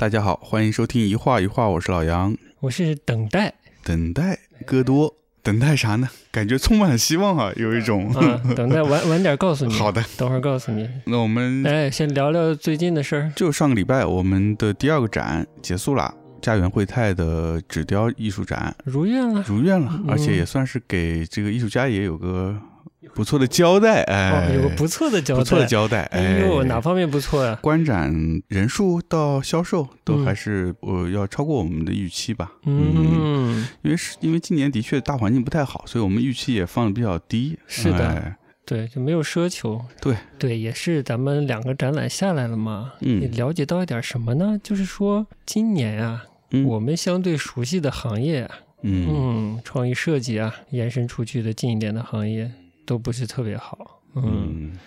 大家好，欢迎收听一画一画，我是老杨。我是等待，等待戈多，等待啥呢？感觉充满了希望啊，有一种。啊，等待晚晚点告诉你。好的，等会儿告诉你。那我们哎，先聊聊最近的事儿。就上个礼拜，我们的第二个展结束了，家园汇泰的纸雕艺术展如愿了，如愿了，嗯而且也算是给这个艺术家也有个不错的交代，哎，哦，有个不错的交代。不错的交代，哎呦，哎哪方面不错呀？观展人数到销售都嗯还是呃要超过我们的预期吧。嗯，因为是因为今年的确大环境不太好，所以我们预期也放的比较低。是的哎对，就没有奢求。对对，也是咱们两个展览下来了嘛，嗯也了解到一点什么呢？就是说今年啊，嗯我们相对熟悉的行业啊，嗯嗯，创意设计啊，延伸出去的近一点的行业都不是特别好。嗯，嗯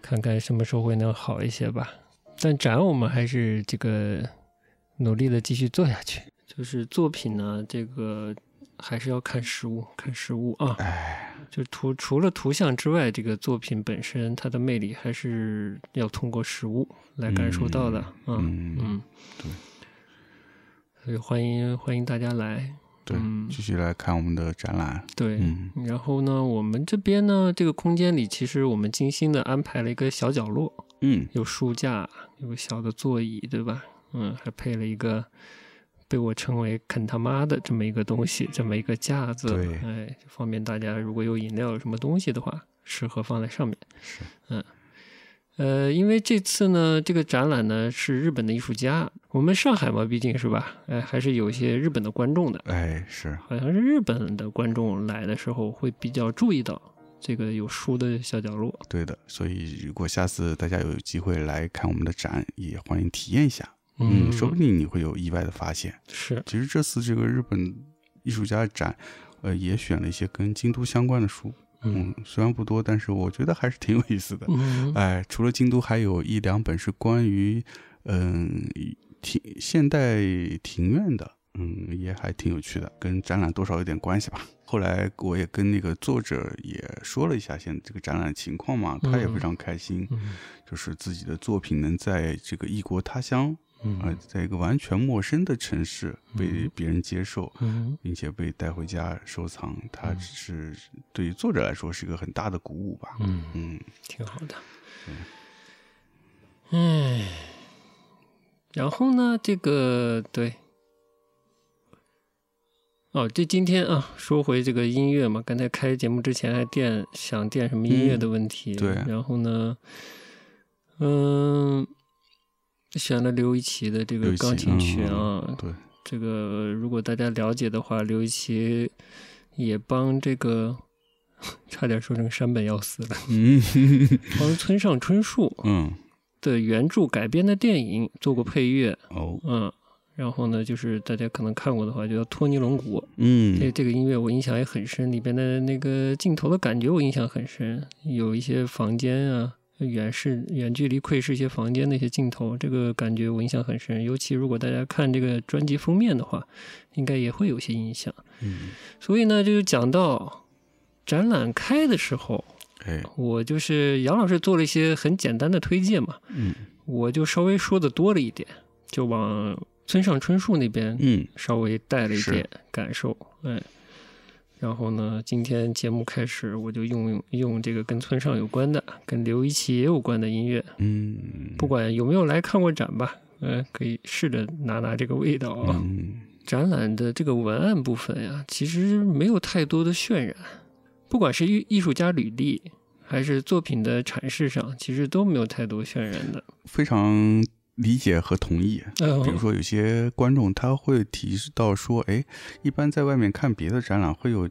看看什么时候会能好一些吧。但展我们还是这个努力的继续做下去。就是作品呢，这个还是要看实物，看实物啊。哎，就图除了图像之外，这个作品本身它的魅力还是要通过实物来感受到的。嗯嗯，嗯，对。所以欢迎欢迎大家来。对，嗯继续来看我们的展览。对，嗯然后呢，我们这边呢，这个空间里其实我们精心的安排了一个小角落，嗯有书架，有个小的座椅，对吧？嗯，还配了一个被我称为“啃他妈的”这么一个东西，这么一个架子，对哎，方便大家如果有饮料有什么东西的话，适合放在上面。是，嗯。呃，因为这次呢，这个展览呢是日本的艺术家，我们上海嘛，毕竟是吧，哎，还是有一些日本的观众的，哎是，好像是日本的观众来的时候会比较注意到这个有书的小角落。对的。所以如果下次大家有机会来看我们的展，也欢迎体验一下。嗯，说不定你会有意外的发现。是，其实这次这个日本艺术家展，呃，也选了一些跟京都相关的书。嗯嗯，虽然不多，但是我觉得还是挺有意思的。嗯哎，除了京都，还有一两本是关于嗯庭现代庭院的，嗯，也还挺有趣的，跟展览多少有点关系吧。后来我也跟那个作者也说了一下现在这个展览情况嘛，他也非常开心，嗯就是自己的作品能在这个异国他乡，呃嗯，在一个完全陌生的城市被嗯别人接受，嗯并且被带回家收藏，它只是对于作者来说是一个很大的鼓舞吧。嗯，嗯。挺好的。嗯，然后呢，这个对，哦，这今天啊，说回这个音乐嘛，刚才开节目之前还垫想垫什么音乐的问题，嗯对。然后呢，嗯，选了刘一奇的这个钢琴曲嗯啊，对，这个如果大家了解的话，刘一奇也帮这个 差点说成山本耀司了，嗯。帮村上春树嗯。的原著改编的电影做过配乐，哦。嗯，然后呢，就是大家可能看过的话，就叫《托尼龙骨》，嗯。这这个音乐我印象也很深，里边的那个镜头的感觉我印象很深，有一些房间啊。远视、远距离窥视一些房间的一些镜头，这个感觉我印象很深。尤其如果大家看这个专辑封面的话，应该也会有些印象。嗯所以呢，就讲到展览开的时候，哎我就是杨老师做了一些很简单的推荐嘛，嗯我就稍微说的多了一点，就往村上春树那边嗯稍微带了一点感受，哎。然后呢，今天节目开始，我就用用这个跟村上有关的、跟刘一奇也有关的音乐，嗯不管有没有来看过展吧，嗯、可以试着拿拿这个味道啊。嗯展览的这个文案部分呀，其实没有太多的渲染，不管是艺艺术家履历，还是作品的阐释上，其实都没有太多渲染的。非常理解和同意。嗯比如说，有些观众他会提到说，哎，一般在外面看别的展览会有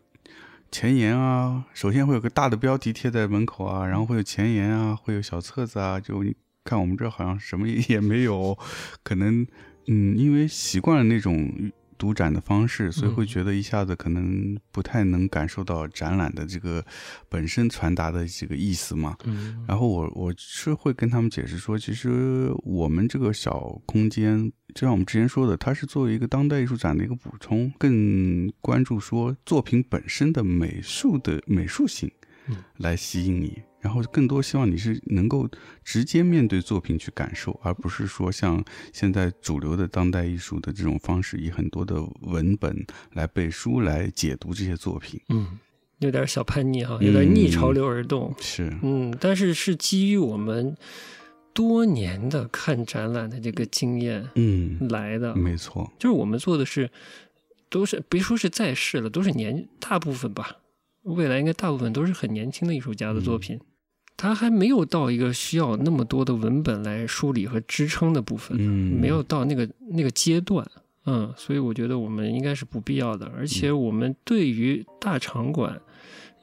前言啊，首先会有个大的标题贴在门口啊，然后会有前言啊，会有小册子啊，就你看我们这好像什么也 没有，可能嗯，因为习惯了那种读展的方式，所以会嗯觉得一下子可能不太能感受到展览的这个本身传达的这个意思嘛。嗯然后我我是会跟他们解释说，其实我们这个小空间，就像我们之前说的，它是作为一个当代艺术展的一个补充，更关注说作品本身的美术的美术性。嗯来吸引你，然后更多希望你是能够直接面对作品去感受，而不是说像现在主流的当代艺术的这种方式，以很多的文本来背书来解读这些作品。嗯，有点小叛逆哈，有点逆潮流而动。是，嗯，但是是基于我们多年的看展览的这个经验嗯，来的。没错，就是我们做的是，都是别说是在世了，都是年大部分吧，未来应该大部分都是很年轻的艺术家的作品，他还没有到一个需要那么多的文本来梳理和支撑的部分，嗯，没有到那个那个阶段，嗯，所以我觉得我们应该是不必要的，而且我们对于大场馆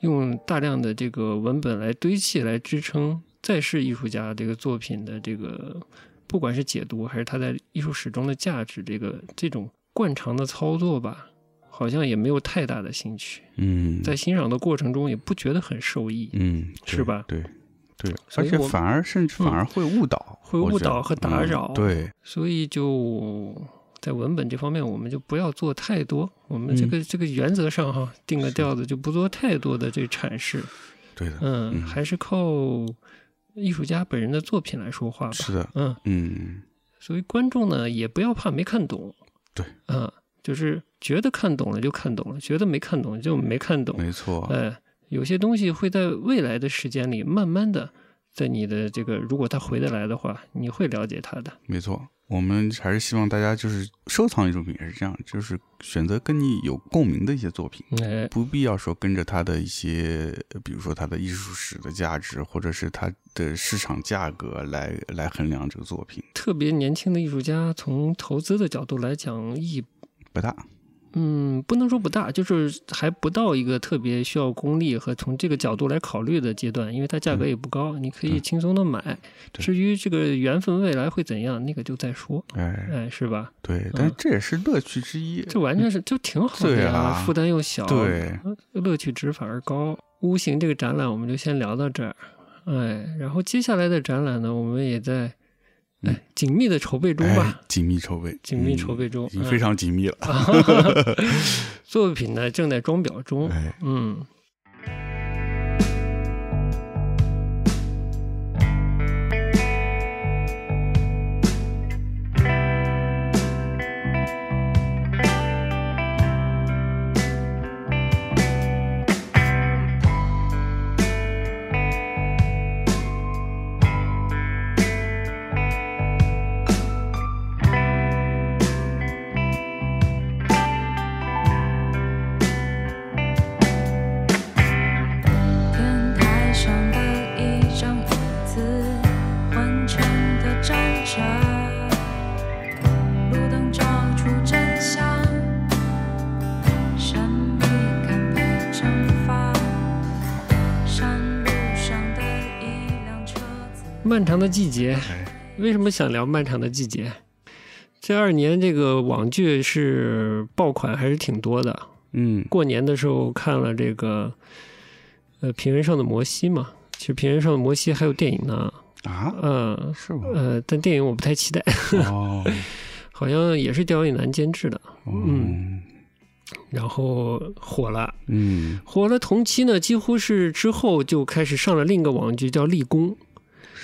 用大量的这个文本来堆砌来支撑在世艺术家这个作品的这个，不管是解读还是他在艺术史中的价值，这个这种惯常的操作吧，好像也没有太大的兴趣，嗯，在欣赏的过程中也不觉得很受益，嗯，是吧对。对，而且反而甚至反而会误导，会误导和打嗯扰对，所以就在文本这方面，我们就不要做太多。我们这嗯个、这个原则上哈，定个调子，就不做太多的这阐释。对的，嗯，嗯还是靠艺术家本人的作品来说话吧。是的，嗯，嗯，所以观众呢也不要怕没看懂。对，嗯，就是觉得看懂了就看懂了，觉得没看懂就没看懂。没错，哎，有些东西会在未来的时间里慢慢的。在你的这个，如果他回得来的话，你会了解他的。没错，我们还是希望大家就是收藏艺术品也是这样，就是选择跟你有共鸣的一些作品，哎，不必要说跟着它的一些，呃比如说它的艺术史的价值，或者是它的市场价格来来衡量这个作品，特别年轻的艺术家，从投资的角度来讲，意义不大。嗯，不能说不大，就是还不到一个特别需要功力和从这个角度来考虑的阶段，因为它价格也不高，你可以轻松的买。对至于这个缘分未来会怎样，那个就再说，哎，哎，是吧？对，但是这也是乐趣之一。这完全是就挺好的呀，负担又小，对，乐趣值反而高。屋形这个展览我们就先聊到这儿，哎，然后接下来的展览呢，我们也在嗯。哎紧密的筹备中吧。哎，，紧密筹备，紧密嗯筹备中嗯已经非常紧密了。作品呢正在装裱中，哎，嗯。漫长的季节，哎，为什么想聊漫长的季节？这二年这个网剧是爆款还是挺多的。嗯，过年的时候看了这个，呃，《平原上的摩西》嘛。其实《平原上的摩西》还有电影呢，啊，嗯是吗？呃，但电影我不太期待，哦，好像也是刁亦男监制的，嗯。然后火了。嗯，火了同期呢，几乎是之后就开始上了另一个网剧叫《立功》，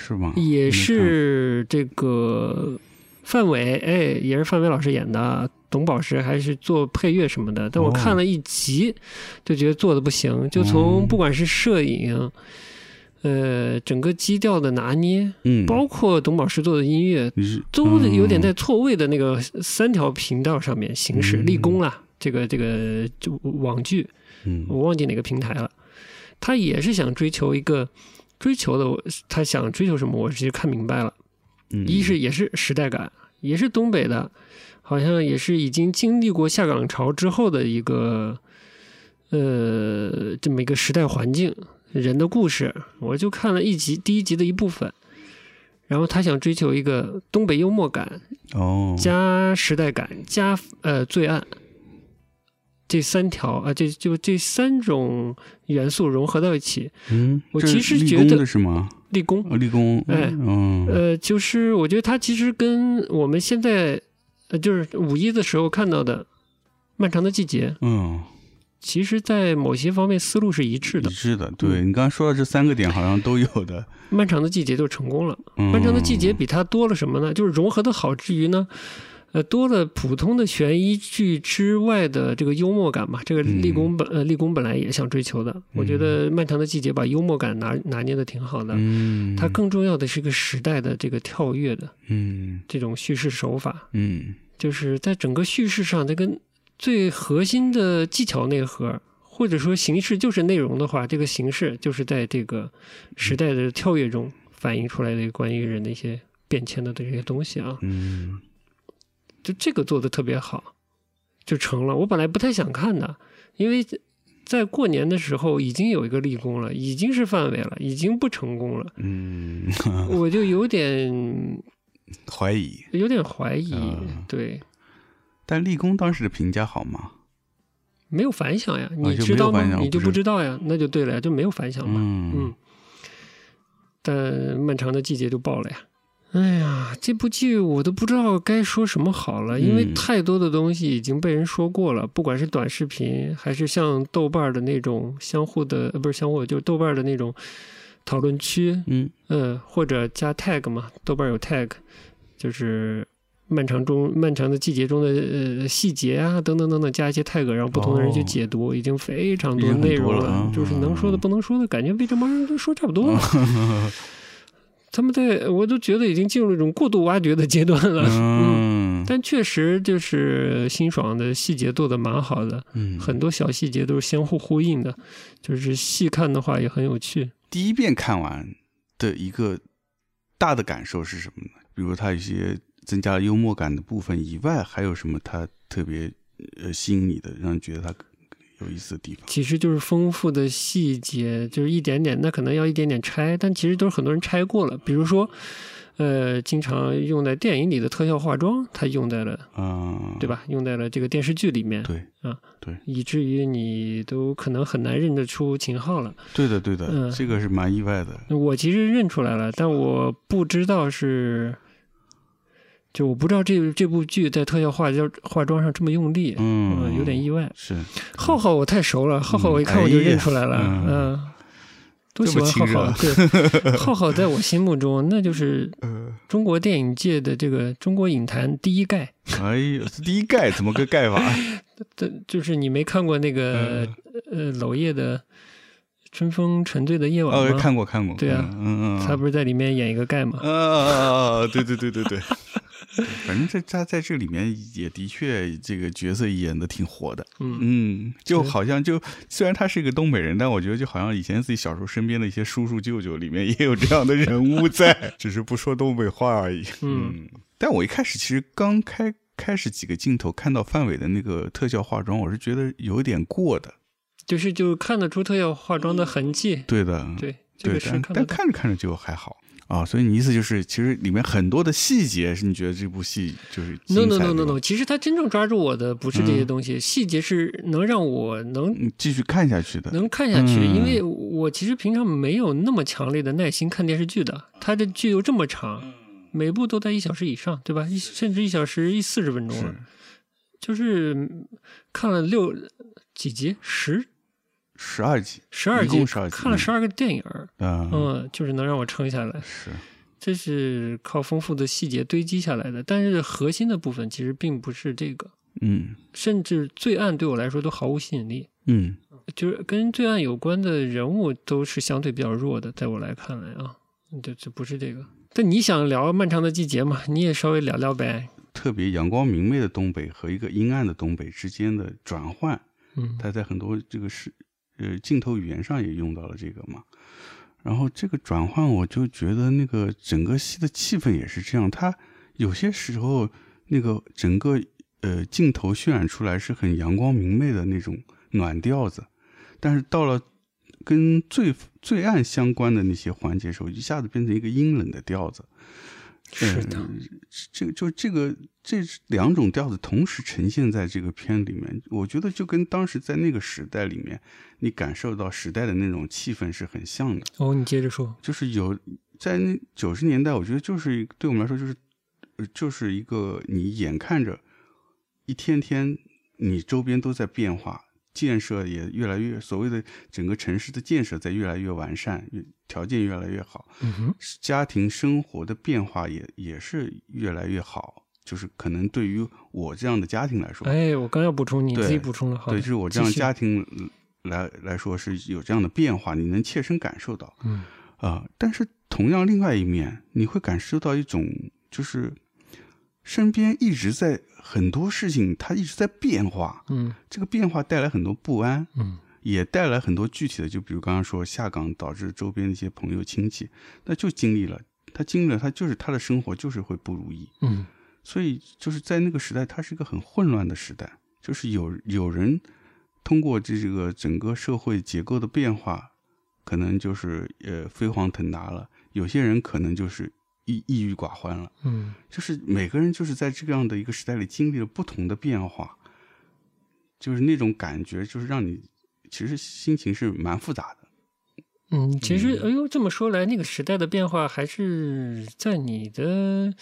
是吗？也是这个范伟，哎，也是范伟老师演的，董宝石还是做配乐什么的。但我哦看了一集，就觉得做的不行，就从嗯不管是摄影，呃，整个基调的拿捏，嗯，包括董宝石做的音乐，都有点在嗯错位的那个三条频道上面行驶。嗯立功啦，这个这个就网剧，嗯我忘记哪个平台了。他也是想追求一个追求的，他想追求什么，我直接看明白了。嗯一是也是时代感，也是东北的，好像也是已经经历过下岗潮之后的一个呃这么一个时代环境，人的故事。我就看了一集第一集的一部分，然后他想追求一个东北幽默感哦，加时代感加呃罪案。这三条啊，这就这三种元素融合到一起，嗯，我其实觉得的是吗？立功哦，立功，哎嗯，呃，就是我觉得它其实跟我们现在，呃，就是五一的时候看到的《漫长的季节》嗯，其实，在某些方面思路是一致的一。致的。对你刚刚说的这三个点，好像都有的。漫长的季节就成功了。嗯漫长的季节比它多了什么呢？就是融合的好之余呢，呃，多了普通的悬疑剧之外的这个幽默感嘛。这个立功本、呃立功本来也想追求的，我觉得漫长的季节把幽默感拿拿捏的挺好的。嗯，它更重要的是一个时代的这个跳跃的嗯这种叙事手法，嗯就是在整个叙事上，它跟最核心的技巧内核，或者说形式就是内容的话，这个形式就是在这个时代的跳跃中反映出来的关于人的一些变迁的这些东西啊，嗯就这个做的特别好，就成了。我本来不太想看的，因为在过年的时候已经有一个立功了，已经是范围了，已经不成功了，嗯，我就有点 怀疑。有点怀疑，嗯对。但立功当时的评价好吗？没有反响呀，你知道吗？你就不知道呀，那就对了呀，就没有反响嘛。嗯嗯，但漫长的季节就爆了呀。哎呀，这部剧我都不知道该说什么好了，因为嗯太多的东西已经被人说过了，不管是短视频，还是像豆瓣的那种相互的，呃，不是相互，就是豆瓣的那种讨论区，嗯。嗯，或者加 tag 嘛，豆瓣有 tag，就是漫长中漫长的季节中的呃细节啊，等等等等，加一些 tag，让不同的人去哦解读，已经非常多内容了，就是能说的不能说的，感觉被这帮人都说差不多了。他们在我都觉得已经进入一种过度挖掘的阶段了，嗯，嗯但确实就是辛爽的细节做的蛮好的，嗯，很多小细节都是相互呼应的，就是细看的话也很有趣。第一遍看完的一个大的感受是什么呢？比如它有一些增加了幽默感的部分以外，还有什么他特别呃吸引你的，让你觉得它有意思的地方？其实就是丰富的细节，就是一点点，那可能要一点点拆，但其实都是很多人拆过了。比如说，呃，经常用在电影里的特效化妆，它用在了，啊，对？吧？用在了这个电视剧里面，对以至于你都可能很难认得出秦昊了。对的对的，嗯这个是蛮意外的。我其实认出来了，但我不知道是，就我不知道这这部剧在特效化妆化妆上这么用力，嗯，呃有点意外。是浩浩我太熟了，浩浩我一看我就认出来了，嗯，多喜欢浩浩。亲对，浩浩在我心目中那就是呃，中国电影界的这个中国影坛第一盖。哎呦，这第一盖怎么个盖法？这就是你没看过那个呃娄烨的《春风沉醉的夜晚》？看过看过，对啊嗯嗯嗯，他不是在里面演一个盖吗？啊，对对对对对，反正这他在这里面也的确这个角色演的挺活的，嗯，嗯，就好像就虽然他是一个东北人，但我觉得就好像以前自己小时候身边的一些叔叔舅舅里面也有这样的人物在，只是不说东北话而已。嗯，但我一开始其实刚开开始几个镜头看到范伟的那个特效化妆，我是觉得有点过的。就是就看得出特效化妆的痕迹。对的，对，这对，个是但但。看着看着就还好啊。所以你意思就是，其实里面很多的细节是你觉得这部戏就是 No no no no no，其实他真正抓住我的不是这些东西，细节是能让我能嗯，继续看下去的。能看下去，嗯因为我其实平常没有那么强烈的耐心看电视剧的。它的剧又这么长，每部都在一小时以上，对吧？一甚至一小时一四十分钟了，就是看了六几集，十十二集，十二集一共，12集看了十二个电影嗯，就是能让我撑下来。是，这是靠丰富的细节堆积下来的，但是核心的部分其实并不是这个，嗯甚至罪案对我来说都毫无吸引力。嗯就是跟罪案有关的人物都是相对比较弱的，在我来看来啊，这这不是这个。但你想聊漫长的季节嘛？你也稍微聊聊呗。特别阳光明媚的东北和一个阴暗的东北之间的转换，嗯他在很多这个是呃镜头语言上也用到了这个嘛。然后这个转换，我就觉得那个整个戏的气氛也是这样，它有些时候那个整个呃镜头渲染出来是很阳光明媚的那种暖调子，但是到了跟罪罪案相关的那些环节时候，一下子变成一个阴冷的调子。是的呃，这个就这个这两种调子同时呈现在这个片里面，我觉得就跟当时在那个时代里面，你感受到时代的那种气氛是很像的。哦，你接着说。就是有在那九十年代，我觉得就是对我们来说就是呃就是一个你眼看着一天天你周边都在变化，建设也越来越，所谓的整个城市的建设在越来越完善，条件越来越好，嗯哼，家庭生活的变化也也是越来越好。就是可能对于我这样的家庭来说，哎，我刚要补充，你自己补充了，好，对，就是我这样的家庭来来说是有这样的变化，你能切身感受到。嗯啊、但是同样另外一面，你会感受到一种就是身边一直在很多事情，它一直在变化，嗯这个变化带来很多不安，嗯也带来很多具体的，就比如刚刚说下岗导致周边的一些朋友亲戚，那就经历了，他经历了，他就是他的生活就是会不如意，嗯所以就是在那个时代，它是一个很混乱的时代，就是有有人通过这个整个社会结构的变化，可能就是呃飞黄腾达了；有些人可能就是抑抑郁寡欢了。嗯就是每个人就是在这样的一个时代里经历了不同的变化，就是那种感觉，就是让你其实心情是蛮复杂的。嗯，其实哎呦，这么说来，那个时代的变化还是在你的。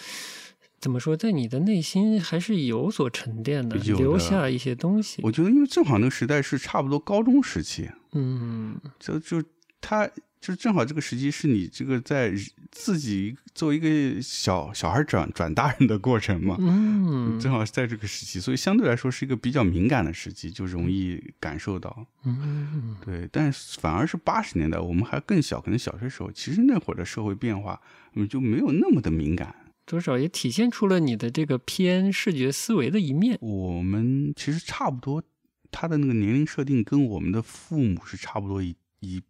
怎么说，在你的内心还是有所沉淀的，的留下一些东西。我觉得，因为正好那个时代是差不多高中时期，嗯就就他就正好这个时期是你这个在自己作为一个小小孩转转大人的过程嘛，嗯正好是在这个时期，所以相对来说是一个比较敏感的时期，就容易感受到。嗯对，但是反而是八十年代，我们还更小，可能小学时候，其实那会儿的社会变化，嗯，就没有那么的敏感。多少也体现出了你的这个偏视觉思维的一面。我们其实差不多，他的那个年龄设定跟我们的父母是差不多一一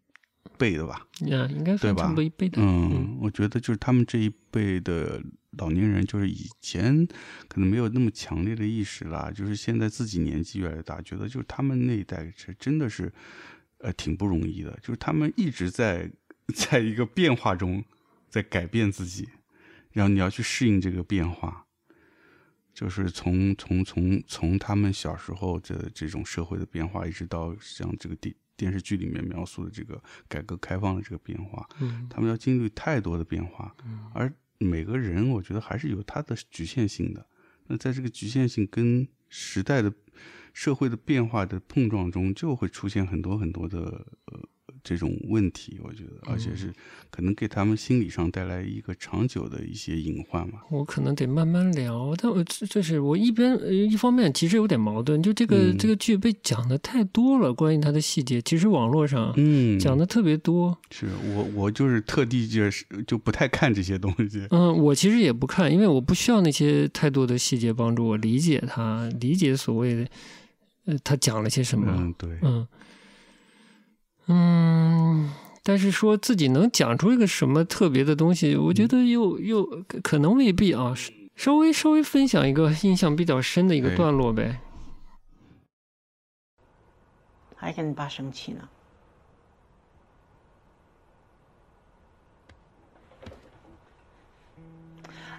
辈的吧。啊，应该算对吧差不多一辈的。嗯，我觉得就是他们这一辈的老年人，就是以前可能没有那么强烈的意识啦，就是现在自己年纪越来越大，觉得就是他们那一代是真的是，呃，挺不容易的，就是他们一直在 在一个变化中，在改变自己，然后你要去适应这个变化。就是从从从从他们小时候的这种社会的变化，一直到像这个电电视剧里面描述的这个改革开放的这个变化，嗯他们要经历太多的变化，而每个人我觉得还是有他的局限性的。那在这个局限性跟时代的社会的变化的碰撞中，就会出现很多很多的呃这种问题。我觉得，而且是可能给他们心理上带来一个长久的一些隐患嘛。我可能得慢慢聊，但我这这是我一边呃一方面其实有点矛盾，就这个、嗯这个剧被讲的太多了，关于它的细节，其实网络上嗯，讲的特别多。是我我就是特地就是就不太看这些东西。嗯，我其实也不看，因为我不需要那些太多的细节帮助我理解它，理解所谓的呃他讲了些什么。嗯，对，嗯嗯，但是说自己能讲出一个什么特别的东西，我觉得又又可能未必啊。稍微稍微分享一个印象比较深的一个段落呗。还跟你爸生气呢。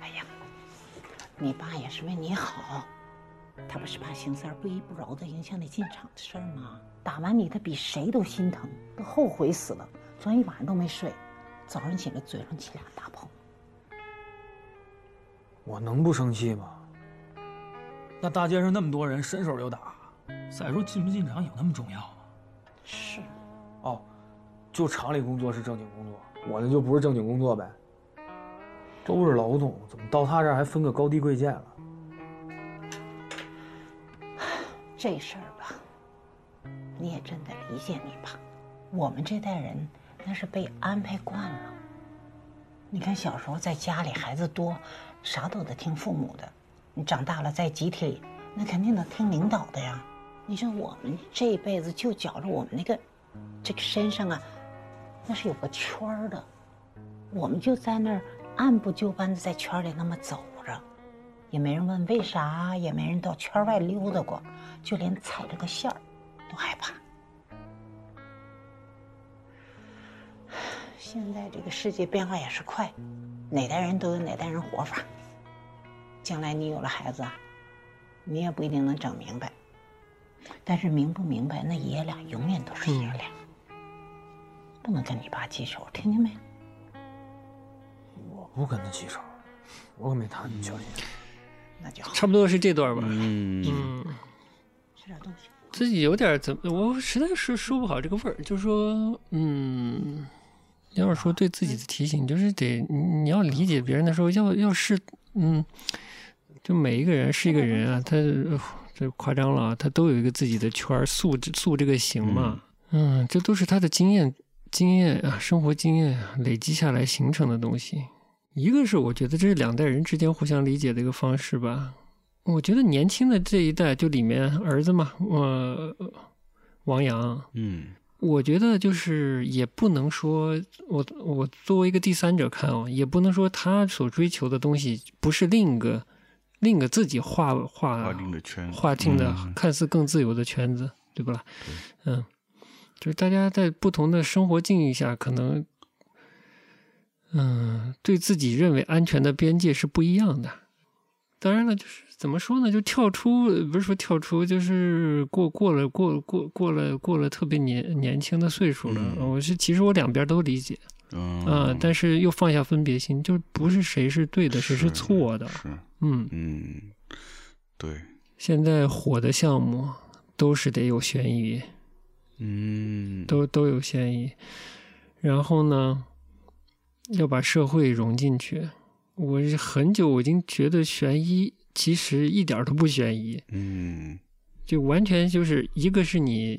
哎呀，你爸也是为你好，他不是怕邢三儿不依不饶的影响你进厂的事儿吗？打完你，他比谁都心疼，都后悔死了，昨天一晚上都没睡，早上起来嘴上起俩大泡。我能不生气吗？那大街上那么多人，伸手就打。再说进不进厂有那么重要吗？是，哦，就厂里工作是正经工作，我那就不是正经工作呗。都是老总，怎么到他这儿还分个高低贵贱了？这事儿吧，你也真得理解你爸。我们这代人那是被安排惯了。你看小时候在家里孩子多，啥都得听父母的；你长大了在集体里，那肯定得听领导的呀。你说我们这一辈子就觉着我们那个这个身上啊，那是有个圈儿的，我们就在那儿按部就班的在圈里那么走着。也没人问为啥，也没人到圈外溜达过，就连踩这个线儿都害怕。现在这个世界变化也是快，哪代人都有哪代人活法。将来你有了孩子，你也不一定能整明白。但是明不明白，那爷爷俩永远都是爷俩，不能跟你爸记仇，听见没？我不跟他记仇，我可没他那么矫情。那就好，差不多是这段吧。嗯，嗯，吃点东西。自己有点怎么，我实在是说不好这个味儿。就是说，嗯，要是说对自己的提醒，就是得你你要理解别人的时候，要要是嗯，就每一个人是一个人啊，他呃这夸张了啊，他都有一个自己的圈儿，塑塑这个形嘛，嗯，这都是他的经验经验啊，生活经验啊累积下来形成的东西。一个是我觉得这是两代人之间互相理解的一个方式吧。我觉得年轻的这一代，就里面儿子嘛，呃，王阳，嗯我觉得就是也不能说，我我作为一个第三者看哦，也不能说他所追求的东西不是另一个另一个自己画画划定的圈子，划定的嗯看似更自由的圈子，对不啦？嗯，就是大家在不同的生活境遇下，可能嗯，对自己认为安全的边界是不一样的。当然了，就是怎么说呢？就跳出，呃不是说跳出，就是过过了过过过了过了特别年年轻的岁数了。嗯我是其实我两边都理解嗯啊、但是又放下分别心，就是不是谁是对的，谁是错的。是嗯，嗯，对，现在火的项目都是得有悬疑，嗯，都都有嫌疑。然后呢，要把社会融进去。我是很久我已经觉得悬疑其实一点儿都不悬疑，嗯。就完全就是一个是你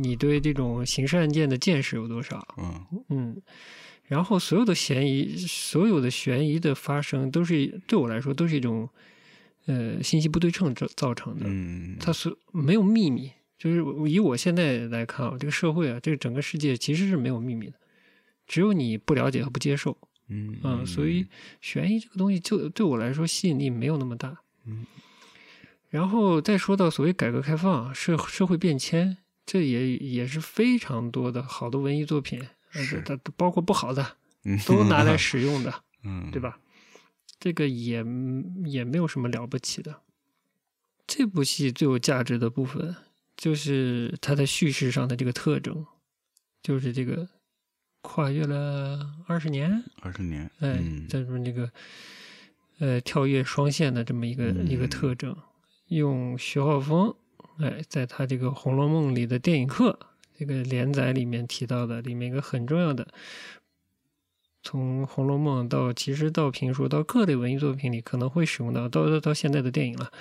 你对这种刑事案件的见识有多少，嗯。嗯，然后所有的嫌疑，所有的悬疑的发生，都是对我来说都是一种呃信息不对称造造成的。嗯，它是没有秘密，就是以我现在来看啊，这个社会啊，这个整个世界其实是没有秘密的，只有你不了解和不接受嗯。啊、所以悬疑这个东西就对我来说吸引力没有那么大。嗯然后再说到所谓改革开放、社社会变迁，这也也是非常多的好的文艺作品，包括不好的嗯都拿来 使用的，嗯对？吧？这个也也没有什么了不起的。这部戏最有价值的部分，就是它在叙事上的这个特征，就是这个跨越了二十年，二十年，哎，嗯这种这个呃跳跃双线的这么一个、一个嗯特征，用徐浩峰哎，在他这个《红楼梦》里的电影课这个连载里面提到的，里面一个很重要的，从《红楼梦》到其实到评书到各类文艺作品里可能会使用到，到到到现在的电影了，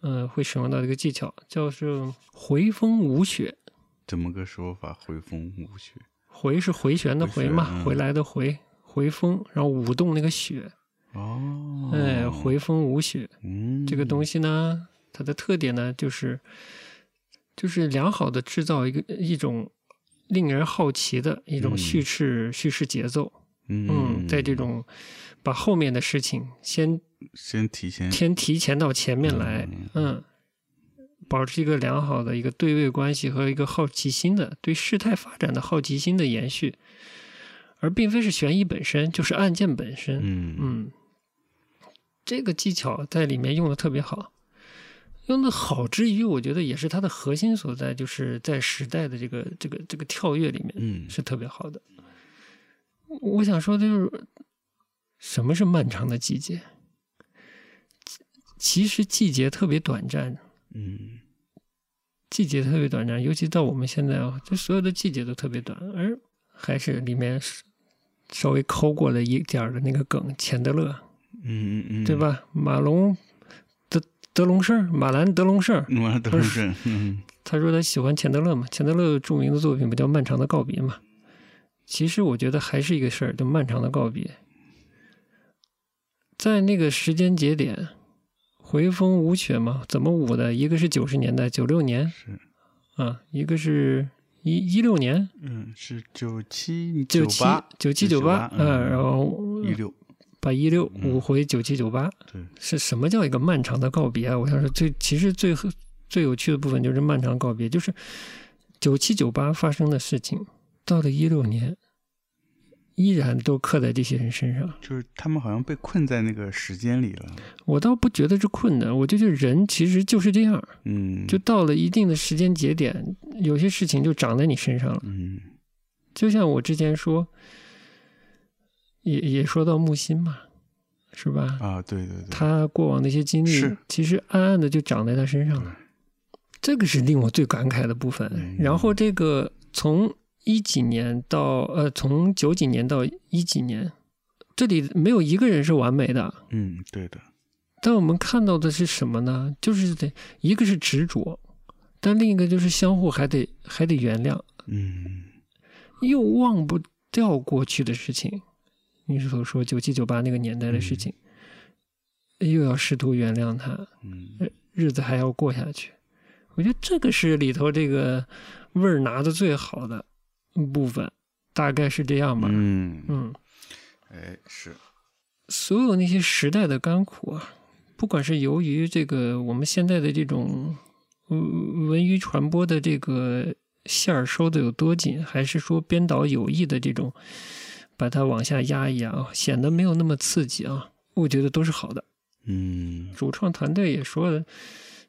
嗯、会使用到这个技巧，叫做回风舞雪。怎么个说法？回风舞雪。回是回旋的回嘛，回来的回，回风，然后舞动那个雪，哦，哎，回风无雪。嗯，这个东西呢，它的特点呢，就是就是良好的制造一个一种令人好奇的一种嗯叙事、叙事节奏。嗯嗯，在这种把后面的事情先先提前先提前到前面来，嗯，保持一个良好的一个对位关系和一个好奇心的对事态发展的好奇心的延续，而并非是悬疑本身，就是案件本身。嗯嗯，这个技巧在里面用的特别好，用的好之余，我觉得也是它的核心所在，就是在时代的这个这个这个跳跃里面嗯是特别好的。我想说的就是，什么是漫长的季节？其其实季节特别短暂，嗯季节特别短暂，尤其到我们现在啊，这所有的季节都特别短，而还是里面稍微抠过了一点儿的那个梗，钱德勒，嗯嗯，对？吧？马龙德德隆盛，马兰德隆盛，嗯，完了都是嗯他说他喜欢钱德勒嘛，钱德勒著名的作品不叫《漫长的告别》嘛？其实我觉得还是一个事儿，叫漫长的告别。在那个时间节点，回风舞曲嘛，怎么舞的？一个是九十年代，九六年是啊，一个是一一六年，嗯是九七九七八九七九八，嗯嗯，然后一六把一六嗯。舞回九七九八，对。是什么叫一个漫长的告别啊？我想说最其实最 最有趣的部分就是漫长告别，就是九七九八发生的事情，到了一六年，依然都刻在这些人身上。就是他们好像被困在那个时间里了，我倒不觉得是困难，我就觉得人其实就是这样，嗯，就到了一定的时间节点，有些事情就长在你身上了。嗯。就像我之前说，也也说到木心嘛，是吧？啊，对对对，他过往的一些经历，其实暗暗的就长在他身上了。这个是令我最感慨的部分。嗯然后这个从一几年到呃，从九几年到一几年，这里没有一个人是完美的。嗯，对的，但我们看到的是什么呢？就是得一个是执着，但另一个就是相互还得还得原谅，嗯又忘不掉过去的事情。你所说九七九八那个年代的事情，又要试图原谅他，嗯日子还要过下去。我觉得这个是里头这个味儿拿的最好的部分，大概是这样吧。嗯，嗯，哎，是，所有那些时代的甘苦啊，不管是由于这个我们现在的这种呃文娱传播的这个线儿收的有多紧，还是说编导有意的这种把它往下压一压啊，显得没有那么刺激啊，我觉得都是好的。嗯主创团队也说了，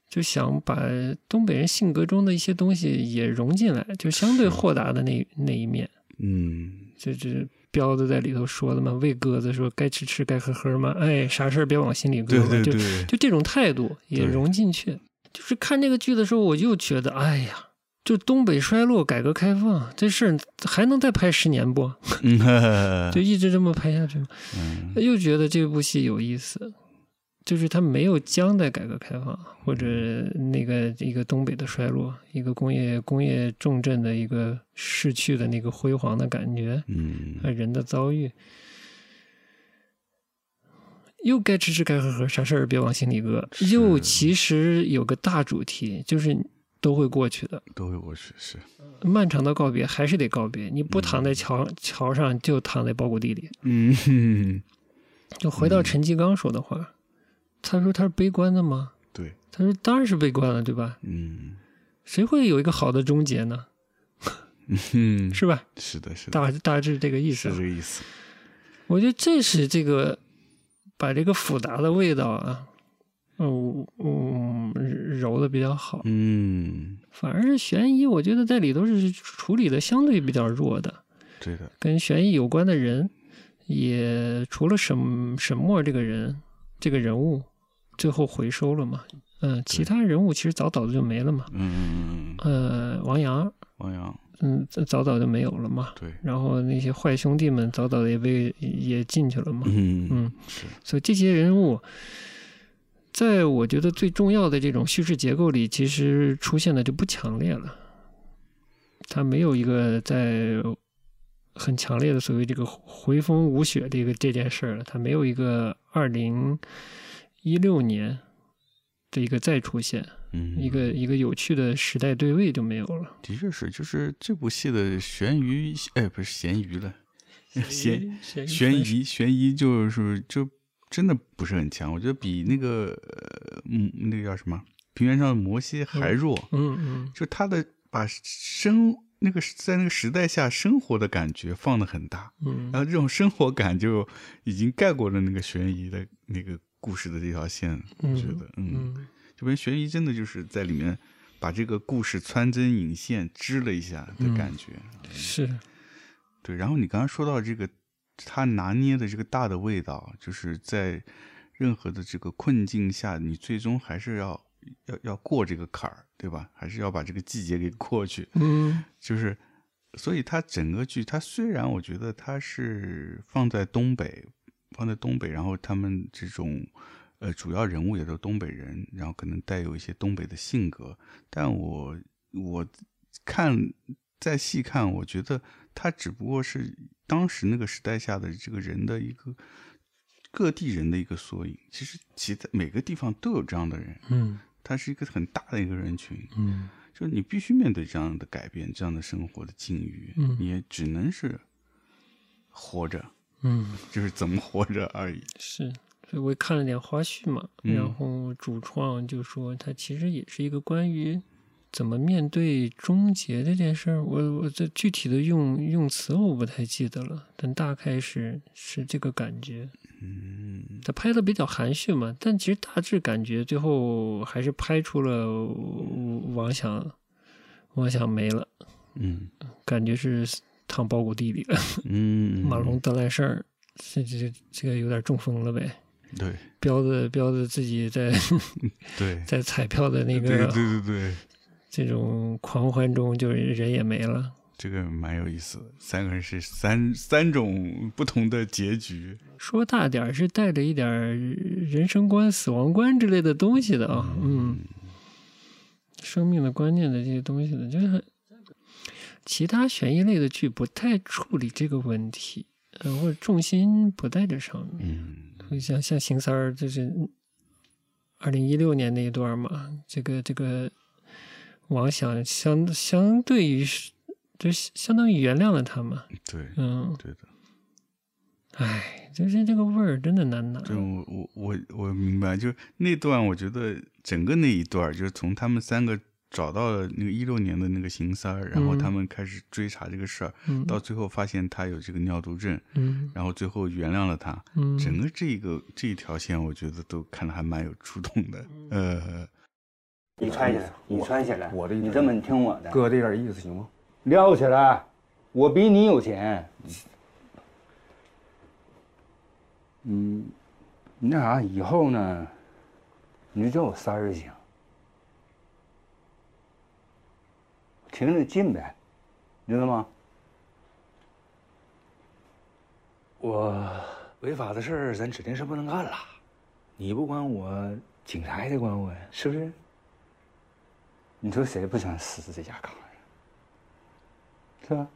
就想把东北人性格中的一些东西也融进来，就相对豁达的那那一面。嗯这这彪子在里头说的嘛，喂鸽子说该吃吃该喝喝嘛，哎，啥事儿别往心里搁就对对，就这种态度也融进去。就是看这个剧的时候，我就觉得，哎呀，就东北衰落、改革开放这事儿还能再拍十年不？就一直这么拍下去吗？嗯又觉得这部戏有意思，就是它没有僵在改革开放或者那个一个东北的衰落，一个工业工业重镇的一个逝去的那个辉煌的感觉，嗯啊，人的遭遇。又该吃吃该喝喝，啥事儿别往心里搁。又其实有个大主题，就是都会过去的。都会过去，是，漫长的告别还是得告别，你不躺在桥、桥上，就躺在包谷地里。嗯哼 就回到陈继刚说的话，他说他是悲观的吗？对，他说当然是悲观了，对吧？嗯谁会有一个好的终结呢？嗯，是吧？是的，是的，大大致这个意思这个意思，我觉得这是这个把这个复杂的味道啊，嗯嗯揉的比较好。嗯，反而是悬疑，我觉得在里头是处理的相对比较弱的。对的，跟悬疑有关的人，也除了沈沈墨这个人这个人物，最后回收了嘛。嗯，其他人物其实早早的就没了嘛。嗯，呃，王阳，王阳，嗯，早早就没有了嘛。对，然后那些坏兄弟们早早的也被也进去了嘛。嗯嗯，是，所以这些人物，在我觉得最重要的这种叙事结构里，其实出现的就不强烈了。它没有一个在很强烈的所谓这个回风无雪这个这件事儿了，它没有一个二零一六年的一个再出现，嗯，一个一个有趣的时代对位就没有了。的确是，就是这部戏的悬疑，哎，不是咸鱼了，咸 悬悬疑悬疑就是就真的不是很强，我觉得比那个呃嗯那个叫什么平原上的摩西还弱，嗯嗯。就他的把生那个在那个时代下生活的感觉放的很大，嗯。然后这种生活感就已经盖过了那个悬疑的那个故事的这条线，我觉得，嗯，嗯这边悬疑真的就是在里面把这个故事穿针引线织了一下的感觉，是。对。然后你刚刚说到这个，他拿捏的这个大的味道，就是在任何的这个困境下，你最终还是要要要过这个坎儿，对吧？还是要把这个季节给过去。嗯 就是，所以他整个剧，他虽然我觉得他是放在东北，放在东北，然后他们这种呃主要人物也都东北人，然后可能带有一些东北的性格，但我我看再细看，我觉得他只不过是当时那个时代下的这个人的一个各地人的一个缩影。其实其他每个地方都有这样的人，嗯他是一个很大的一个人群。嗯就是你必须面对这样的改变，这样的生活的境遇，嗯你也只能是活着，嗯。就是怎么活着而已。是，所以我也看了点花絮嘛，嗯然后主创就说他其实也是一个关于怎么面对终结这件事儿。我我这具体的用用词我不太记得了，但大概是是这个感觉。嗯他拍的比较含蓄嘛，但其实大致感觉最后还是拍出了王想王想没了，嗯感觉是躺包谷地里了，嗯，马龙得烂事儿，这这这个有点中风了呗。对彪子彪子自己在 对在彩票的那对个对对对，这种狂欢中，就是人也没了。这个蛮有意思的，三个人是三三种不同的结局。说大点儿是带着一点人生观、死亡观之类的东西的啊，嗯，生命的观念的这些东西的，就是其他悬疑类的剧不太处理这个问题，呃，或者重心不在这上面。嗯，像像邢三儿，就是二零一六年那一段嘛，这个这个王想相相对于是，就相当于原谅了他嘛，对，嗯，对的。哎，就是这个味儿真的难拿。就我我我我明白，就那段，我觉得整个那一段，就是从他们三个找到了那个一六年的那个邢三儿，然后嗯他们开始追查这个事儿，嗯到最后发现他有这个尿毒症，嗯然后最后原谅了他，嗯，整个这个这一条线，我觉得都看的还蛮有触动的。呃，你穿起来，你穿起来，我这你这么你听我的，哥这点意思行吗？撂起来，我比你有钱。嗯，那啥，以后呢，你就叫我三儿行，听着近呗，知道吗？我违法的事儿，咱指定是不能干了。你不管我，警察也得管我呀，是不是？你说谁不想死在这家岗上？是吧？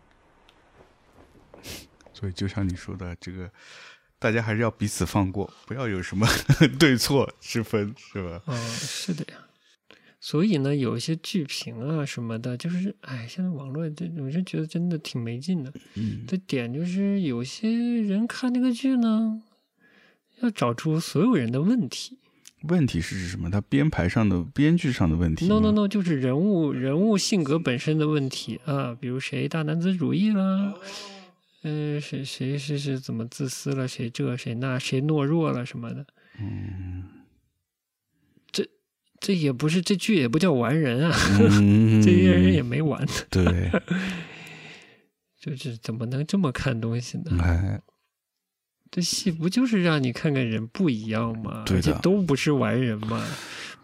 所以就像你说的，这个大家还是要彼此放过，不要有什么 对错之分，是吧？嗯，是的呀。所以呢，有一些剧评啊什么的，就是哎，现在网络这，我就觉得真的挺没劲的。嗯，的点就是有些人看那个剧呢，要找出所有人的问题。问题是指什么？他编排上的、编剧上的问题 No no no，就是人物人物性格本身的问题啊，比如谁大男子主义啦，嗯、谁谁是是怎么自私了，谁这谁那，谁懦弱了什么的。嗯这这也不是这剧也不叫完人啊，嗯 这些人也没完呢，对，就是怎么能这么看东西呢？哎，这戏不就是让你看看人不一样吗？对的而且都不是完人嘛。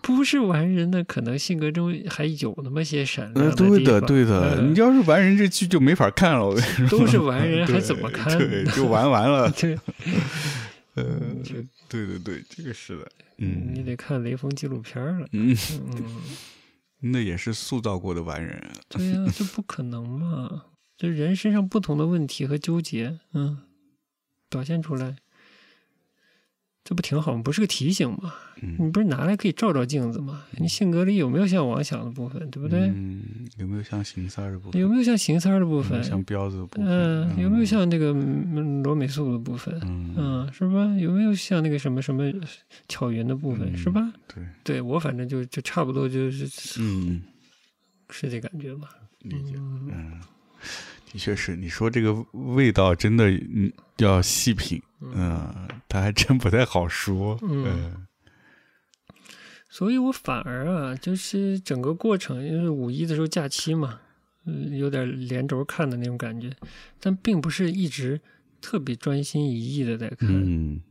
不是完人的，可能性格中还有那么些闪亮对的，地方对的。嗯你要是完人，这剧就没法看了。我跟你说，都是完人，还怎么看？就完完了。对，呃，就对对对，这个是的。嗯你嗯得看雷锋纪录片了。嗯，嗯，那也是塑造过的完人。对呀、这不可能嘛！这人身上不同的问题和纠结，嗯，表现出来，这不挺好吗？不是个提醒吗？你嗯，不是拿来可以照照镜子吗？你性格里有没有像王想的部分，对不对？嗯，有没有像邢三儿的部分？有没有像邢三儿的部分？有有像彪子的部分？嗯，有没有像那个嗯罗美素的部分？嗯嗯，是吧？有没有像那个什么什么巧云的部分？嗯是吧？对，对我反正就就差不多就是嗯，是这感觉吧。理解。嗯嗯，的确是，你说这个味道真的嗯要细品，嗯，它还真不太好说。嗯嗯所以我反而啊，就是整个过程，因为五一的时候假期嘛，嗯，有点连轴看的那种感觉，但并不是一直特别专心一意的在看，嗯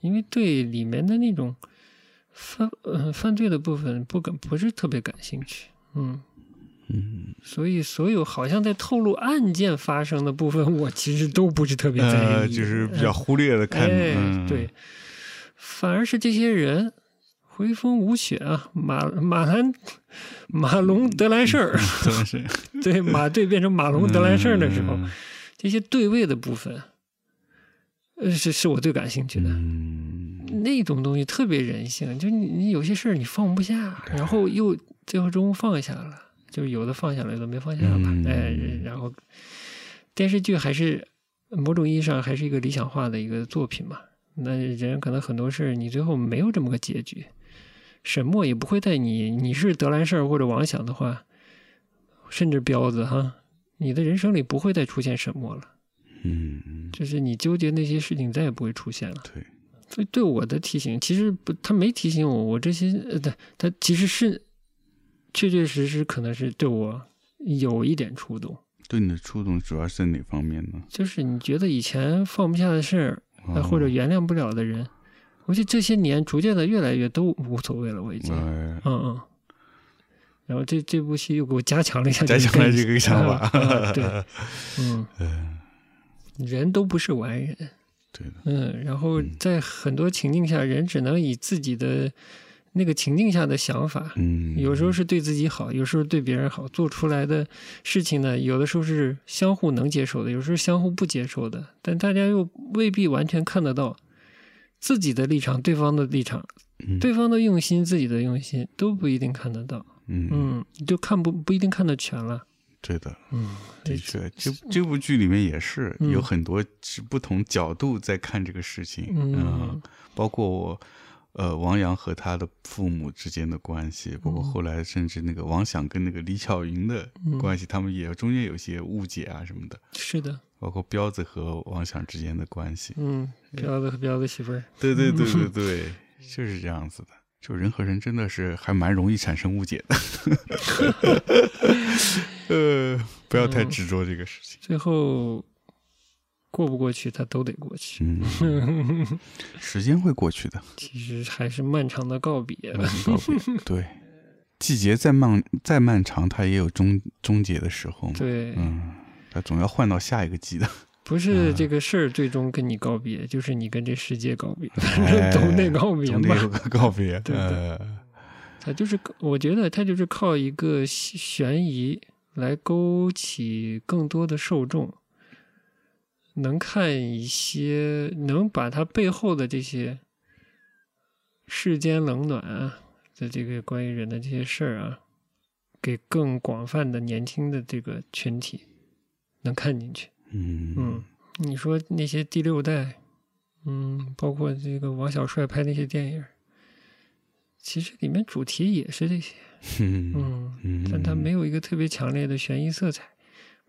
因为对里面的那种犯呃犯罪的部分不感不是特别感兴趣，嗯，嗯，所以所有好像在透露案件发生的部分，我其实都不是特别在意，呃，就是比较忽略的看，哎，嗯，对，反而是这些人回风无雪啊，马马兰马龙德兰事儿，真的是对马队变成马龙德兰事儿的时候，嗯。这些对位的部分，呃，是是我最感兴趣的。嗯，那种东西特别人性，就你你有些事儿你放不下，然后又最后终于放下了，就是有的放下了，有的没放下吧，嗯哎，然后电视剧还是某种意义上还是一个理想化的一个作品嘛。那人可能很多事儿你最后没有这么个结局，沈墨也不会带你，你是德兰事儿或者王想的话，甚至彪子哈，你的人生里不会再出现沈墨了，嗯，就是你纠结那些事情再也不会出现了。对，所以对我的提醒，其实不，他没提醒我，我这些呃，他他其实是确确实实可能是对我有一点触动，对你的触动主要是在哪方面呢？就是你觉得以前放不下的事或者哦。原谅不了的人，我觉得这些年逐渐的越来越都无所谓了，我已经，哎。嗯嗯，然后这这部戏又给我加强了一下加强了这个想法对，嗯，嗯，人都不是完人，对的，嗯，然后嗯。在很多情境下，人只能以自己的那个情境下的想法，嗯，有时候是对自己好，有时候对别人好，做出来的事情呢，有的时候是相互能接受的，有时候相互不接受的，但大家又未必完全看得到自己的立场、对方的立场、嗯。对方的用心、自己的用心都不一定看得到，嗯，嗯，就看不不一定看得全了，对的，嗯，的确，这这部剧里面也是嗯。有很多是不同角度在看这个事情，嗯。包括我，呃，王阳和他的父母之间的关系，包括后来甚至那个王想跟那个李巧云的嗯。关系，他们也中间有些误解啊什么的，是的，包括彪子和王想之间的关系，嗯，彪子和彪子媳妇儿，对对对对 对，就是这样子的。就人和人真的是还蛮容易产生误解的 呃，不要太执着这个事情。最后过不过去，它都得过去。嗯，时间会过去的，其实还是漫长的告别。告别 对，季节再漫再漫长，它也有终终结的时候嘛。对，嗯，它总要换到下一个季的。不是这个事儿最终跟你告别，就是你跟这世界告别，哎 总得告别总得有。个告别。对对呃他就是，我觉得他就是靠一个悬疑来勾起更多的受众，能看一些，能把他背后的这些世间冷暖啊的这个关于人的这些事儿啊，给更广泛的年轻的这个群体能看进去。嗯嗯，你说那些第六代，嗯，包括这个王小帅拍那些电影儿，其实里面主题也是这些，嗯嗯，嗯，但它没有一个特别强烈的悬疑色彩，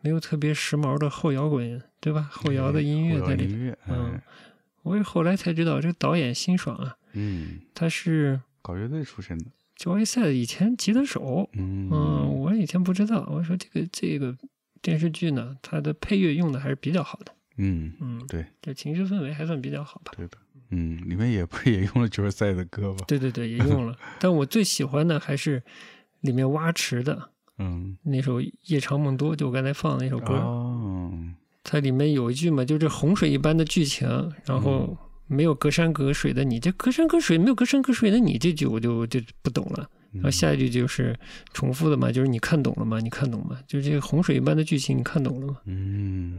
没有特别时髦的后摇滚，对吧？后摇的音乐在里面。嗯哎，我也后来才知道，这个导演辛爽啊，嗯，他是搞乐队出身的。交易赛以前吉他手。嗯嗯，我以前不知道，我说这个这个电视剧呢，它的配乐用的还是比较好的。嗯，嗯，对这情绪氛围还算比较好吧。对的。嗯，里面也不也用了九十赛的歌吧？对对对，也用了。但我最喜欢的还是里面蛙池的嗯，那首《夜长梦多》，就我刚才放的那首歌。哦，它里面有一句嘛，就这洪水一般的剧情，然后没有隔山隔水的你，这隔山隔水没有隔山隔水的你，这句我就就不懂了。然后下一句就是重复的嘛，就是你看懂了吗？你看懂吗？就是这个洪水一般的剧情，你看懂了吗？嗯，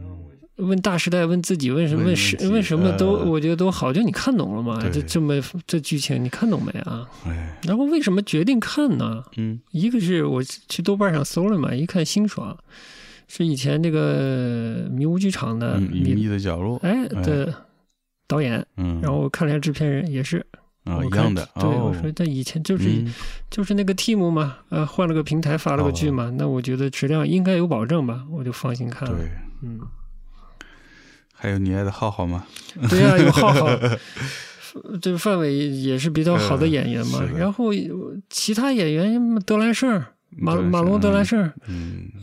问大时代，问自己，问什么？问问什问什么都，呃我觉得都好。就你看懂了吗？对这这么这剧情你看懂没啊？哎，然后为什么决定看呢？嗯一个是我去豆瓣上搜了嘛，一看辛爽，是以前那个迷雾剧场的迷秘的角落，哎的导演，嗯，然后我看了一下制片人，也是啊我看一样的，对，哦我说但以前就是、嗯就是那个 team 嘛，呃，换了个平台发了个剧嘛，那我觉得质量应该有保证吧，我就放心看了。对，嗯，还有你爱的浩浩吗？对呀、有浩浩。这个范伟也是比较好的演员嘛，呃然后其他演员德兰胜、马马龙德兰胜，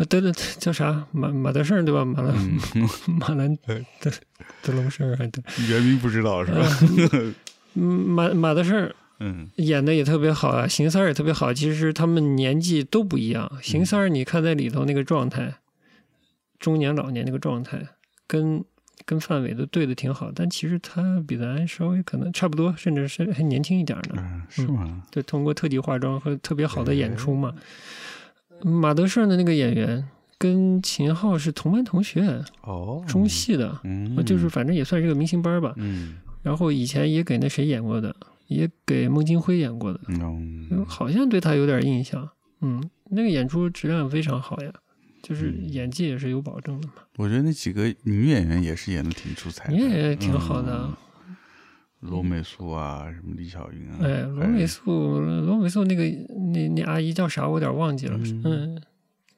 德德叫啥马马德胜对吧？马兰、嗯，马兰德德龙胜还德原名不知道是吧？嗯马马德胜嗯演的也特别好啊，邢三儿也特别好。其实他们年纪都不一样，邢三儿你看在里头那个状态，中年老年那个状态，跟跟范伟都对的挺好，但其实他比咱稍微可能差不多，甚至是还年轻一点呢。嗯，是吗？就通过特技化妆和特别好的演出嘛。马德胜的那个演员跟秦昊是同班同学，哦，中戏的，嗯，就是反正也算是个明星班吧。嗯然后以前也给那谁演过的，也给孟京辉演过的，嗯好像对他有点印象。嗯，那个演出质量非常好呀，就是嗯演技也是有保证的嘛。我觉得那几个女演员也是演的挺出彩的，你也挺好的。嗯罗美素啊，什么李小云啊，哎，罗美素，罗美素那个那那阿姨叫啥？我有点忘记了。嗯嗯，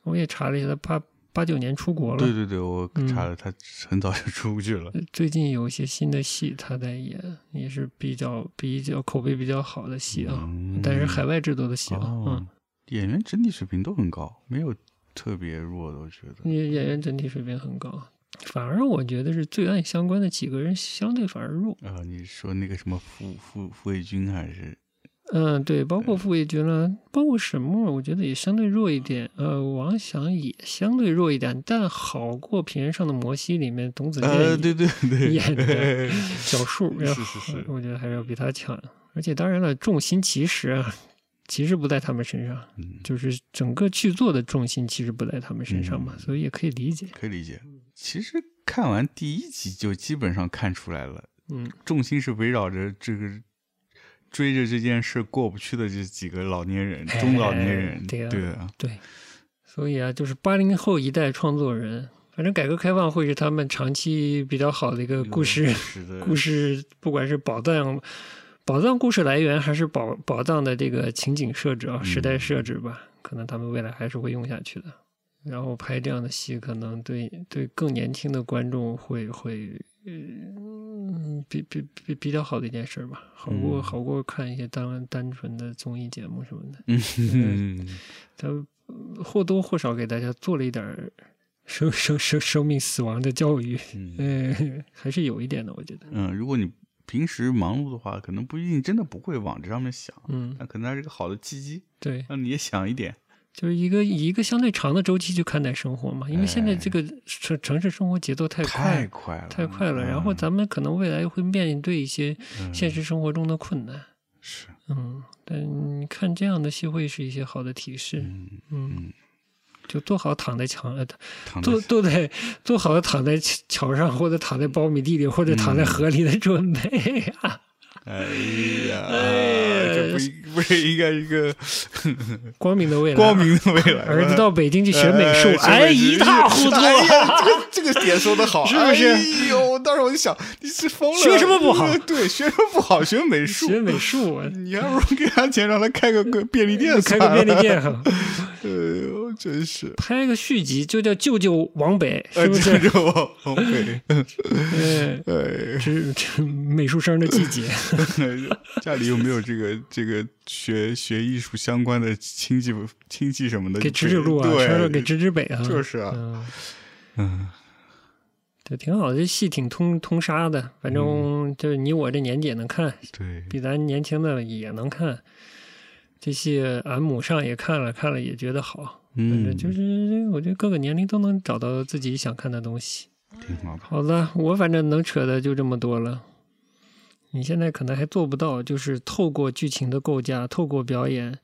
我也查了一下，她八八九年出国了。对对对，我嗯查了，她很早就出去了。最近有一些新的戏她在演，也是比较比较口碑比较好的戏啊，嗯但是海外制作的戏啊。哦，演员整体水平都很高，没有特别弱的，我觉得。你，演员整体水平很高，反而我觉得是罪案相关的几个人相对反而弱。啊，你说那个什么傅傅傅卫军还是嗯，对，包括傅卫军了，包括沈墨，我觉得也相对弱一点。呃，王响也相对弱一点，但好过《平原上的摩西》里面董子健呃，对对对，演的 小树，是是是我觉得还是要比他强。而且当然了，重心其实啊，其实不在他们身上，嗯，就是整个剧作的重心其实不在他们身上嘛，嗯所以也可以理解。可以理解。其实看完第一集就基本上看出来了，嗯，重心是围绕着这个追着这件事过不去的这几个老年人、哎中老年人，对啊对啊，对，所以啊，就是八零后一代创作人，反正改革开放会是他们长期比较好的一个故事。故事不管是宝藏、宝藏故事来源，还是宝宝藏的这个情景设置啊、时代设置吧，可能他们未来还是会用下去的。然后拍这样的戏，可能对对更年轻的观众会会嗯比比比比较好的一件事吧，好过、嗯好过看一些单单纯的综艺节目什么的。嗯，他呃或多或少给大家做了一点生生生生命死亡的教育，嗯嗯，还是有一点的，我觉得。嗯，如果你平时忙碌的话，可能不一定真的不会往这上面想，嗯，那可能它是个好的契机，对，让你也想一点。就是一个以一个相对长的周期去看待生活嘛，因为现在这个城城市生活节奏太太快太快了，然后嗯咱们可能未来会面对一些嗯。现实生活中的困难，是，嗯，但你看这样的戏会是一些好的提示，嗯嗯，嗯，就做好躺在墙呃躺做在都得做好躺在桥上或者躺在苞米地里或者躺在嗯河里的准备啊，哎呀，哎这不应不是应该一个 光明的未来，光明的未来？儿子到北京去学美术，哎哎，一塌糊涂。哎呀，这个这个点说的好，是不是哎呦，当时我就想，你是疯了，学什么不好对，学什么不好？学美术，学美术，啊你还不如给他钱让他开个个便利店，开个便利。店哈，哎呦，真是，拍个续集就叫《舅舅往北》，哎，是不是？这就往北，这这美术生的季节，家里有没有这个这个学学艺术相关的亲戚亲戚什么的？给指指路啊，对，说说给指指北啊，就是啊。嗯，嗯，这挺好，这戏挺通通杀的，反正就是你我这年纪也能看，对，比咱年轻的也能看。这戏俺母上也看了，看了也觉得好，反正嗯，就是我觉得各个年龄都能找到自己想看的东西。挺好的。好的，我反正能扯的就这么多了。你现在可能还做不到，就是透过剧情的构架，透过表演，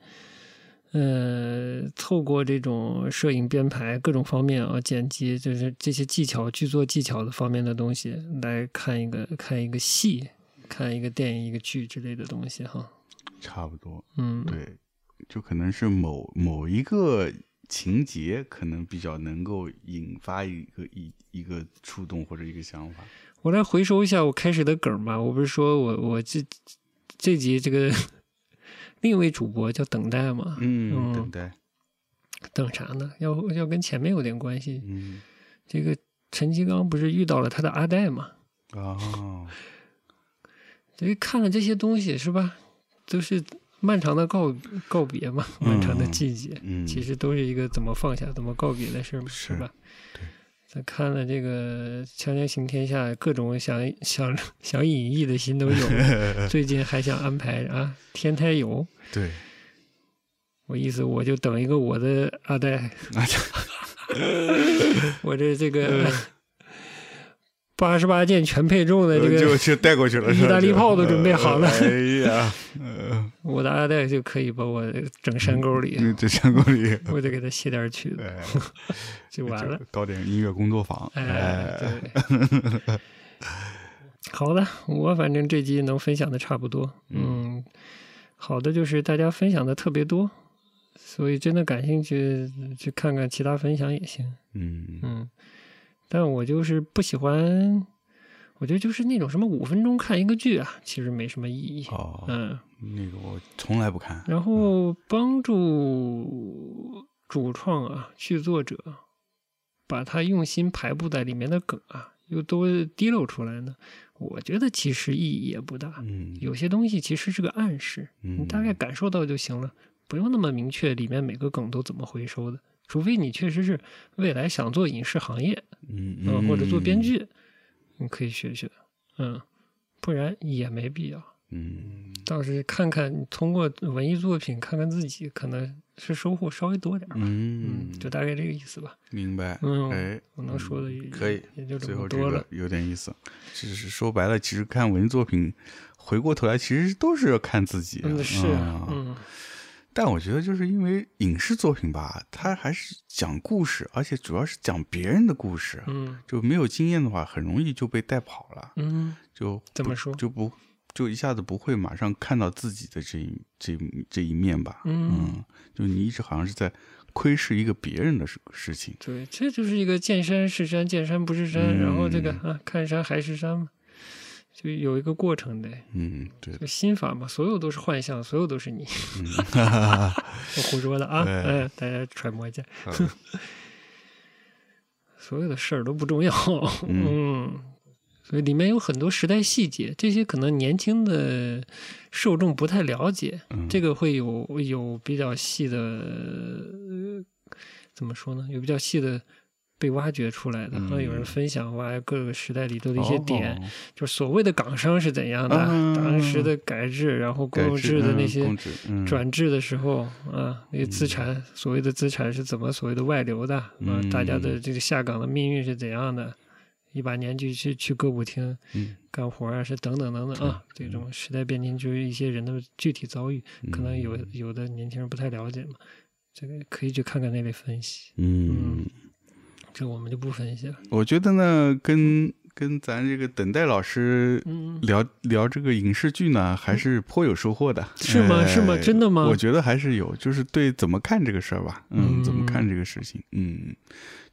呃，透过这种摄影编排各种方面啊，剪辑，就是这些技巧、剧作技巧的方面的东西来看一个看一个戏，看一个电影、一个剧之类的东西哈。差不多，嗯，对，就可能是某某一个情节，可能比较能够引发一个一一个触动或者一个想法。我来回收一下我开始的梗吧。我不是说我我这这集这个另一位主播叫等待嘛？嗯，嗯等待，等啥呢？要要跟前面有点关系。嗯，这个陈其刚不是遇到了他的阿黛嘛？哦，所以看了这些东西是吧，都是漫长的告告别嘛，嗯漫长的季节，嗯，其实都是一个怎么放下、怎么告别的事嘛，是是吧？对。咱看了这个《锵锵行天下》，各种想 想想隐逸的心都有。最近还想安排啊天台游，对，我意思我就等一个我的阿黛，啊 我这这个八十八件全配重的这个就就带过去了，是吧意大利炮都准备好了哎呀，呃，我的阿黛就可以把我整山沟里，嗯这山沟里，我得给他写点曲子，哎，就完了。搞点音乐工作坊，哎，对。好的，我反正这集能分享的差不多。嗯，好的就是大家分享的特别多，所以真的感兴趣去看看其他分享也行。嗯嗯，但我就是不喜欢，我觉得就是那种什么五分钟看一个剧啊，其实没什么意义。哦，嗯，那个我从来不看，然后帮助主创啊、剧作者把他用心排布在里面的梗啊，又都滴漏出来呢。我觉得其实意义也不大，嗯，有些东西其实是个暗示，你大概感受到就行了，不用那么明确里面每个梗都怎么回收的。除非你确实是未来想做影视行业，嗯嗯，或者做编剧，你可以学学，嗯，不然也没必要。嗯倒是看看通过文艺作品看看自己，可能是收获稍微多点儿吧。嗯嗯，，就大概这个意思吧。明白。嗯哎，我能说的也可以，也就这最后这么多了个。有点意思。只是说白了，其实看文艺作品，回过头来其实都是要看自己。嗯，是嗯但我觉得，就是因为影视作品吧，它还是讲故事，而且主要是讲别人的故事。嗯就没有经验的话，很容易就被带跑了，嗯，就怎么说就不就一下子不会马上看到自己的这一这这一面吧？嗯就你一直好像是在窥视一个别人的事事情。对，这就是一个见山是山，见山不是山，然后这个嗯啊，看山还是山嘛，就有一个过程的。嗯，对就，心法嘛，所有都是幻象，所有都是你。嗯，哈哈哈我胡说的啊，嗯哎，大家揣摩一下，所有的事儿都不重要。嗯嗯，所以里面有很多时代细节，这些可能年轻的受众不太了解，嗯这个会有有比较细的，呃怎么说呢？有比较细的。被挖掘出来的，嗯。好像有人分享挖各个时代里头的一些点，哦就是所谓的港商是怎样的，嗯。当时的改制，然后公有制的那些转制的时候啊，那些资产，所谓的资产是怎么所谓的外流的啊？嗯大家的这个下岗的命运是怎样的？一把年纪去去歌舞厅嗯。干活啊，是等等等等啊，这种时代变迁就是一些人的具体遭遇，可能有有的年轻人不太了解嘛，这个可以去看看那类分析，嗯，这我们就不分析了。我觉得呢，跟跟咱这个等待老师嗯，聊聊这个影视剧呢，还是颇有收获的。是吗？是吗？哎真的吗？我觉得还是有，就是对怎么看这个事儿吧，嗯，嗯。怎么看这个事情，嗯，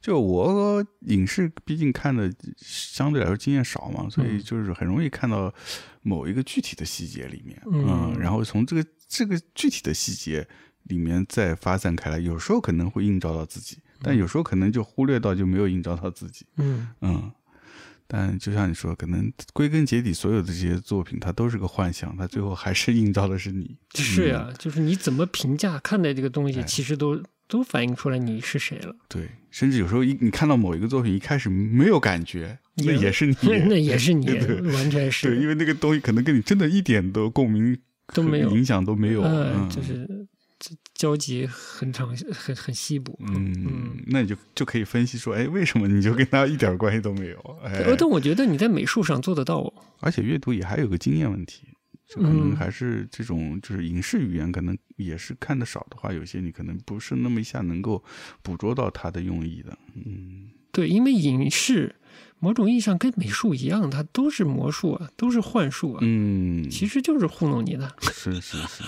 就我影视毕竟看的相对来说经验少嘛，所以嗯。就是很容易看到某一个具体的细节里面，嗯然后从这个这个具体的细节里面再发散开来，有时候可能会映照到自己，但有时候可能就忽略到就没有映照到自己。嗯嗯，但就像你说，可能归根结底，所有的这些作品它都是个幻想，它最后还是映照的是你。是呀、就是你怎么评价看待这个东西，哎其实都都反映出来你是谁了。对，甚至有时候一你看到某一个作品一开始没有感觉，那也也是你，那也是你 完全是对，因为那个东西可能跟你真的一点都共鸣都没有影响都没有。嗯，嗯，就是这交集很长，很很稀薄。嗯，那你就就可以分析说，哎，为什么你就跟他一点关系都没有？哎，呃，但我觉得你在美术上做得到哦。而且阅读也还有个经验问题，就可能嗯还是这种就是影视语言，可能也是看的少的话，有些你可能不是那么一下能够捕捉到它的用意的。嗯对，因为影视某种意义上跟美术一样，它都是魔术啊，都是幻术啊，嗯，其实就是糊弄你的。是是是，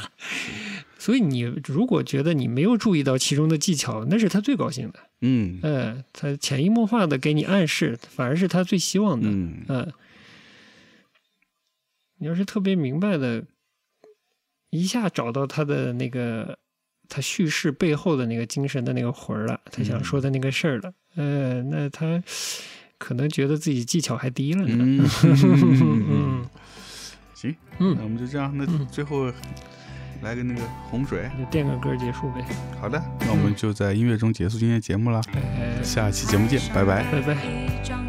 所以你如果觉得你没有注意到其中的技巧，那是他最高兴的。嗯呃，他潜移默化的给你暗示，反而是他最希望的。嗯嗯，你要是特别明白的，一下找到他的那个他叙事背后的那个精神的那个魂儿了，他想说的那个事儿了，呃，那他可能觉得自己技巧还低了呢。嗯，嗯 行，那嗯，我们就这样，那嗯最后来个那个洪水。就垫个歌结束呗。好的，那我们就在音乐中结束今天的节目啦，哎，下期节目见，拜拜。拜拜。